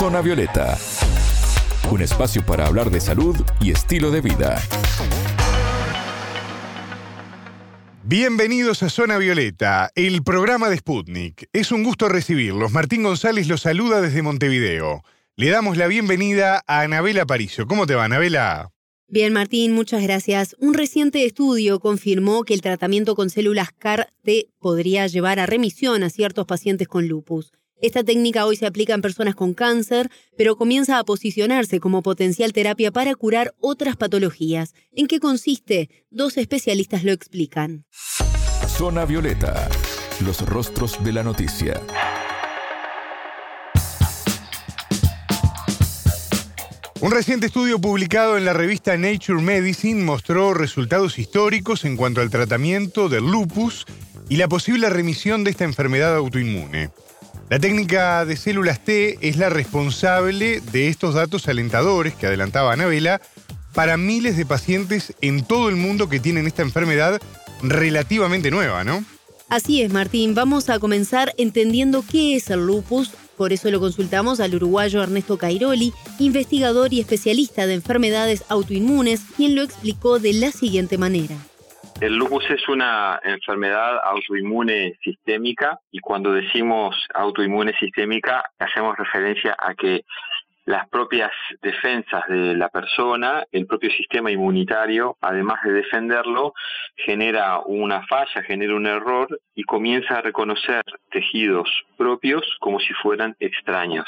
Zona Violeta, un espacio para hablar de salud y estilo de vida. Bienvenidos a Zona Violeta, el programa de Sputnik. Es un gusto recibirlos. Martín González los saluda desde Montevideo. Le damos la bienvenida a Anabela Paricio. ¿Cómo te va, Anabela? Bien, Martín, muchas gracias. Un reciente estudio confirmó que el tratamiento con células CAR-T podría llevar a remisión a ciertos pacientes con lupus. Esta técnica hoy se aplica en personas con cáncer, pero comienza a posicionarse como potencial terapia para curar otras patologías. ¿En qué consiste? Dos especialistas lo explican. Zona Violeta, los rostros de la noticia. Un reciente estudio publicado en la revista Nature Medicine mostró resultados históricos en cuanto al tratamiento del lupus y la posible remisión de esta enfermedad autoinmune. La técnica de células T es la responsable de estos datos alentadores que adelantaba Anabela para miles de pacientes en todo el mundo que tienen esta enfermedad relativamente nueva, ¿no? Así es, Martín. Vamos a comenzar entendiendo qué es el lupus. Por eso lo consultamos al uruguayo Ernesto Cairoli, investigador y especialista de enfermedades autoinmunes, quien lo explicó de la siguiente manera. El lupus es una enfermedad autoinmune sistémica y cuando decimos autoinmune sistémica hacemos referencia a que las propias defensas de la persona, el propio sistema inmunitario, además de defenderlo, genera una falla, genera un error y comienza a reconocer tejidos propios como si fueran extraños.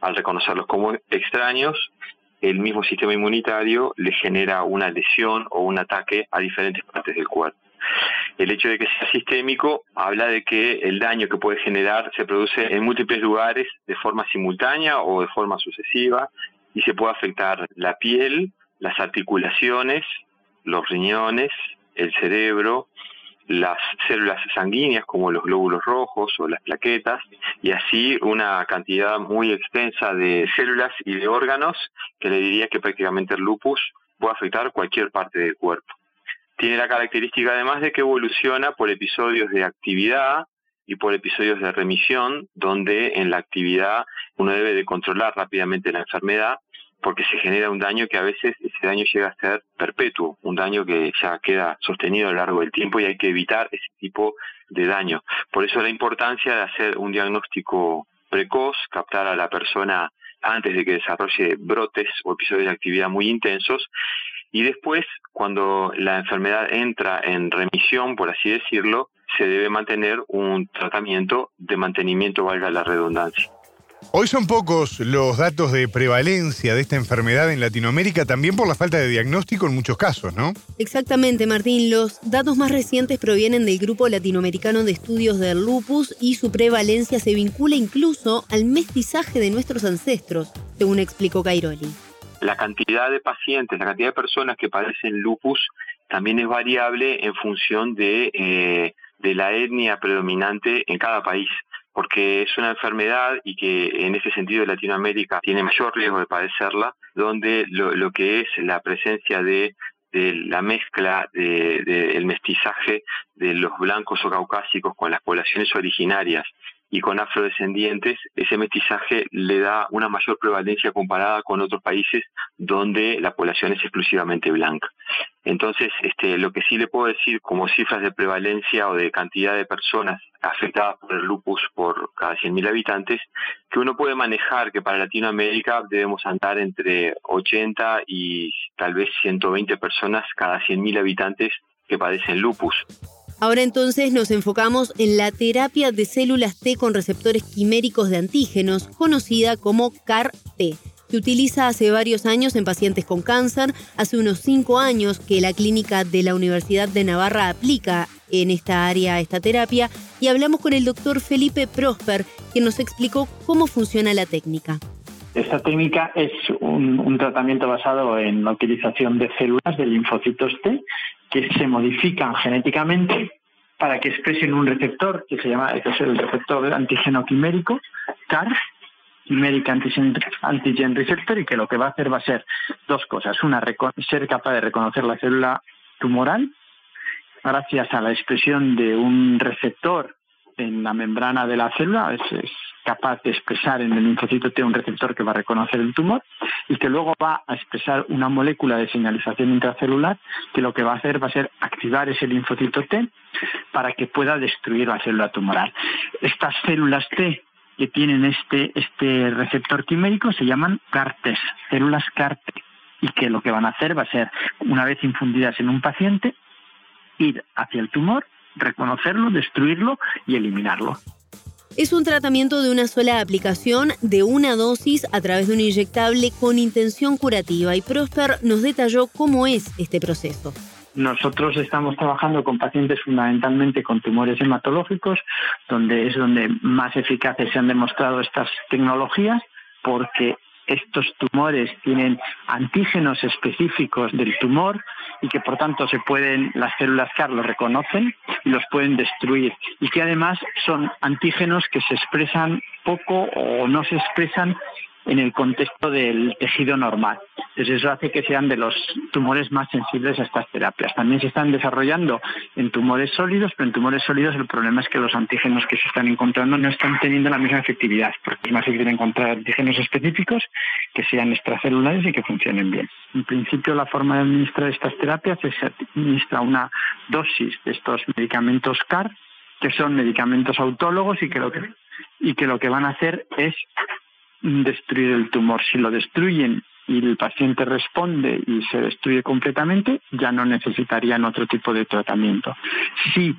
Al reconocerlos como extraños, el mismo sistema inmunitario le genera una lesión o un ataque a diferentes partes del cuerpo. El hecho de que sea sistémico habla de que el daño que puede generar se produce en múltiples lugares de forma simultánea o de forma sucesiva y se puede afectar la piel, las articulaciones, los riñones, el cerebro, las células sanguíneas como los glóbulos rojos o las plaquetas y así una cantidad muy extensa de células y de órganos que le diría que prácticamente el lupus puede afectar cualquier parte del cuerpo. Tiene la característica además de que evoluciona por episodios de actividad y por episodios de remisión, donde en la actividad uno debe de controlar rápidamente la enfermedad porque se genera un daño que a veces ese daño llega a ser perpetuo, un daño que ya queda sostenido a lo largo del tiempo y hay que evitar ese tipo de daño. Por eso la importancia de hacer un diagnóstico precoz, captar a la persona antes de que desarrolle brotes o episodios de actividad muy intensos y después, cuando la enfermedad entra en remisión, por así decirlo, se debe mantener un tratamiento de mantenimiento, valga la redundancia. Hoy son pocos los datos de prevalencia de esta enfermedad en Latinoamérica, también por la falta de diagnóstico en muchos casos, ¿no? Exactamente, Martín. Los datos más recientes provienen del Grupo Latinoamericano de Estudios del Lupus y su prevalencia se vincula incluso al mestizaje de nuestros ancestros, según explicó Cairoli. La cantidad de pacientes, la cantidad de personas que padecen lupus también es variable en función de, eh, de la etnia predominante en cada país porque es una enfermedad y que en ese sentido Latinoamérica tiene mayor riesgo de padecerla, donde lo, que es la presencia de, la mezcla del de, mestizaje de los blancos o caucásicos con las poblaciones originarias y con afrodescendientes, ese mestizaje le da una mayor prevalencia comparada con otros países donde la población es exclusivamente blanca. Entonces, este, lo que sí le puedo decir como cifras de prevalencia o de cantidad de personas afectadas por el lupus por cada 100.000 habitantes, que uno puede manejar que para Latinoamérica debemos andar entre 80 y tal vez 120 personas cada 100.000 habitantes que padecen lupus. Ahora entonces nos enfocamos en la terapia de células T con receptores quiméricos de antígenos, conocida como CAR-T. Se utiliza hace varios años en pacientes con cáncer, hace unos cinco años que la clínica de la Universidad de Navarra aplica en esta área esta terapia y hablamos con el doctor Felipe Prosper, que nos explicó cómo funciona la técnica. Esta técnica es un, un, tratamiento basado en la utilización de células de linfocitos T que se modifican genéticamente para que expresen un receptor que se llama, que es el receptor antígeno quimérico, CAR, Chimeric Antigen, Receptor, y que lo que va a hacer va a ser dos cosas. Una, ser capaz de reconocer la célula tumoral gracias a la expresión de un receptor en la membrana de la célula, capaz de expresar en el linfocito T un receptor que va a reconocer el tumor y que luego va a expresar una molécula de señalización intracelular que lo que va a hacer va a ser activar ese linfocito T para que pueda destruir la célula tumoral. Estas células T que tienen este, este receptor quimérico se llaman CAR-T, células CAR-T, y que lo que van a hacer va a ser, una vez infundidas en un paciente, ir hacia el tumor, reconocerlo, destruirlo y eliminarlo. Es un tratamiento de una sola aplicación de una dosis a través de un inyectable con intención curativa y Prosper nos detalló cómo es este proceso. Nosotros estamos trabajando con pacientes fundamentalmente con tumores hematológicos, donde es donde más eficaces se han demostrado estas tecnologías, porque estos tumores tienen antígenos específicos del tumor y que por tanto se pueden, las células CAR los reconocen y los pueden destruir. Y que además son antígenos que se expresan poco o no se expresan en el contexto del tejido normal. Entonces eso hace que sean de los tumores más sensibles a estas terapias. También se están desarrollando en tumores sólidos, pero en tumores sólidos el problema es que los antígenos que se están encontrando no están teniendo la misma efectividad, porque es más difícil encontrar antígenos específicos que sean extracelulares y que funcionen bien. En principio la forma de administrar estas terapias es administra una dosis de estos medicamentos CAR, que son medicamentos autólogos y que lo que, y que, lo que van a hacer es destruir el tumor. Si lo destruyen y el paciente responde y se destruye completamente, ya no necesitarían otro tipo de tratamiento. Si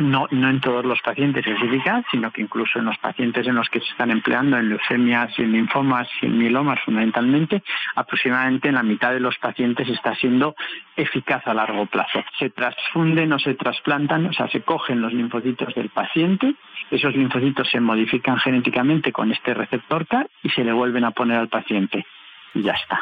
no, no en todos los pacientes es eficaz, sino que incluso en los pacientes en los que se están empleando en leucemias y en linfomas y en mielomas fundamentalmente, aproximadamente en la mitad de los pacientes está siendo eficaz a largo plazo. Se transfunden o se trasplantan, o sea, se cogen los linfocitos del paciente, esos linfocitos se modifican genéticamente con este receptor CAR y se le vuelven a poner al paciente y ya está.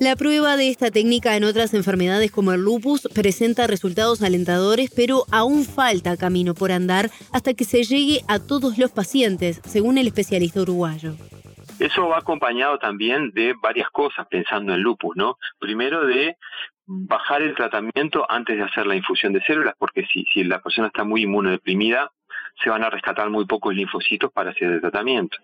La prueba de esta técnica en otras enfermedades como el lupus presenta resultados alentadores, pero aún falta camino por andar hasta que se llegue a todos los pacientes, según el especialista uruguayo. Eso va acompañado también de varias cosas pensando en lupus, ¿no? Primero de bajar el tratamiento antes de hacer la infusión de células, porque si, la persona está muy inmunodeprimida, se van a rescatar muy pocos linfocitos para hacer el tratamiento.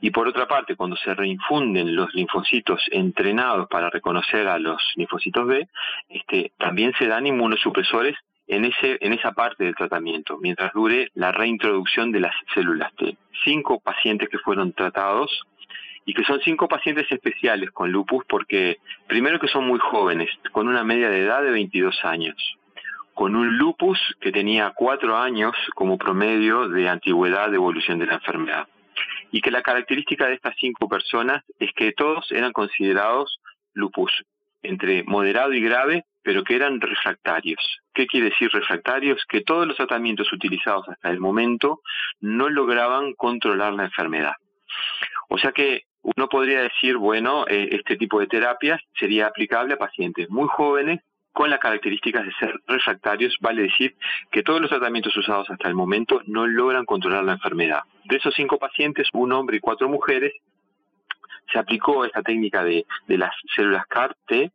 Y por otra parte, cuando se reinfunden los linfocitos entrenados para reconocer a los linfocitos B, este, también se dan inmunosupresores en, ese, en esa parte del tratamiento, mientras dure la reintroducción de las células T. Cinco pacientes que fueron tratados y que son cinco pacientes especiales con lupus porque primero que son muy jóvenes, con una media de edad de 22 años, con un lupus que tenía cuatro años como promedio de antigüedad de evolución de la enfermedad y que la característica de estas cinco personas es que todos eran considerados lupus entre moderado y grave, pero que eran refractarios. ¿Qué quiere decir refractarios? Que todos los tratamientos utilizados hasta el momento no lograban controlar la enfermedad. O sea que uno podría decir, bueno, eh, este tipo de terapias sería aplicable a pacientes muy jóvenes con las características de ser refractarios, vale decir que todos los tratamientos usados hasta el momento no logran controlar la enfermedad. De esos cinco pacientes, un hombre y cuatro mujeres, se aplicó esta técnica de, de las células CAR-T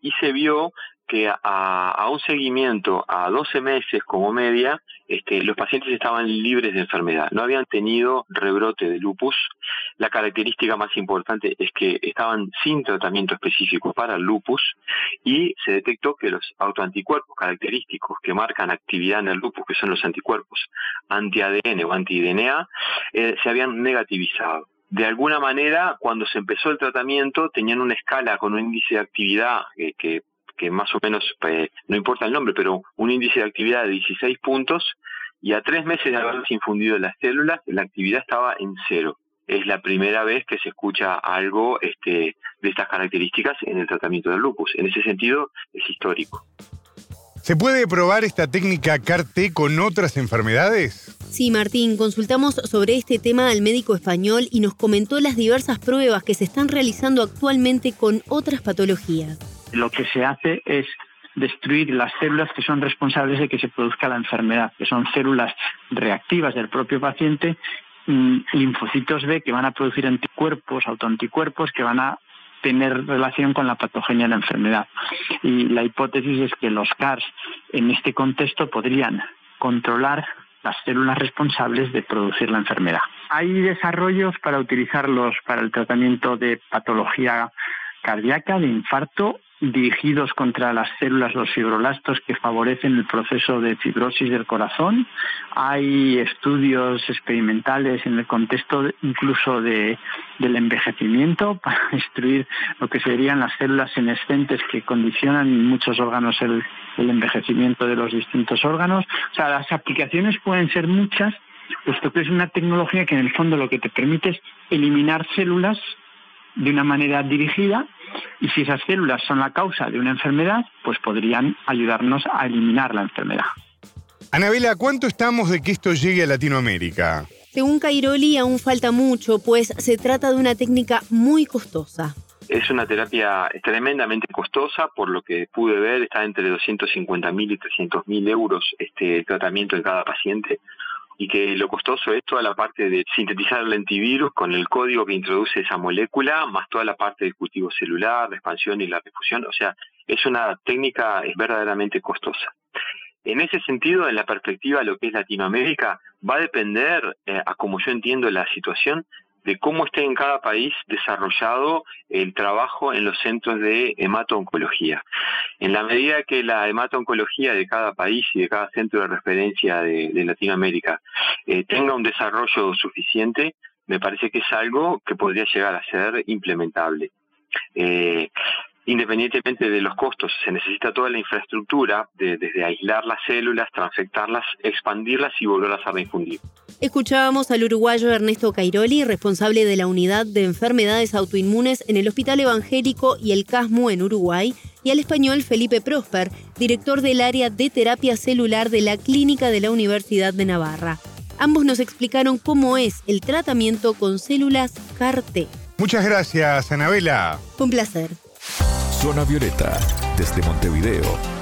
y se vio que a, un seguimiento a 12 meses como media, este, los pacientes estaban libres de enfermedad, no habían tenido rebrote de lupus. La característica más importante es que estaban sin tratamiento específico para el lupus y se detectó que los autoanticuerpos característicos que marcan actividad en el lupus, que son los anticuerpos anti-ADN o anti-DNA, eh, se habían negativizado de alguna manera, cuando se empezó el tratamiento, tenían una escala con un índice de actividad eh, que que más o menos, eh, no importa el nombre, pero un índice de actividad de 16 puntos y a tres meses de haberse infundido las células, la actividad estaba en cero. Es la primera vez que se escucha algo este, de estas características en el tratamiento del lupus. En ese sentido, es histórico. ¿Se puede probar esta técnica CAR-T con otras enfermedades? Sí, Martín, consultamos sobre este tema al médico español y nos comentó las diversas pruebas que se están realizando actualmente con otras patologías lo que se hace es destruir las células que son responsables de que se produzca la enfermedad, que son células reactivas del propio paciente, mm, linfocitos B que van a producir anticuerpos, autoanticuerpos que van a tener relación con la patogenia de la enfermedad. Y la hipótesis es que los CARS en este contexto podrían controlar las células responsables de producir la enfermedad. Hay desarrollos para utilizarlos para el tratamiento de patología cardíaca, de infarto dirigidos contra las células, los fibroblastos que favorecen el proceso de fibrosis del corazón. Hay estudios experimentales en el contexto incluso de, del envejecimiento para destruir lo que serían las células senescentes que condicionan en muchos órganos el, el envejecimiento de los distintos órganos. O sea, las aplicaciones pueden ser muchas, puesto que es una tecnología que en el fondo lo que te permite es eliminar células de una manera dirigida y si esas células son la causa de una enfermedad, pues podrían ayudarnos a eliminar la enfermedad. Anabela, ¿cuánto estamos de que esto llegue a Latinoamérica? Según Cairoli, aún falta mucho, pues se trata de una técnica muy costosa. Es una terapia tremendamente costosa, por lo que pude ver, está entre 250 mil y 300 mil euros este tratamiento en cada paciente y que lo costoso es toda la parte de sintetizar el antivirus con el código que introduce esa molécula, más toda la parte del cultivo celular, la expansión y la difusión. O sea, es una técnica es verdaderamente costosa. En ese sentido, en la perspectiva de lo que es Latinoamérica, va a depender, eh, a como yo entiendo la situación, de cómo esté en cada país desarrollado el trabajo en los centros de hemato-oncología. En la medida que la hemato-oncología de cada país y de cada centro de referencia de, Latinoamérica eh, tenga un desarrollo suficiente, me parece que es algo que podría llegar a ser implementable. Eh, independientemente de los costos, se necesita toda la infraestructura, desde aislar las células, transfectarlas, expandirlas y volverlas a reinfundir. Escuchábamos al uruguayo Ernesto Cairoli, responsable de la unidad de enfermedades autoinmunes en el Hospital Evangélico y el CASMU en Uruguay, y al español Felipe Prosper, director del área de terapia celular de la Clínica de la Universidad de Navarra. Ambos nos explicaron cómo es el tratamiento con células CAR-T. Muchas gracias, Anabela. Un placer. Zona Violeta, desde Montevideo,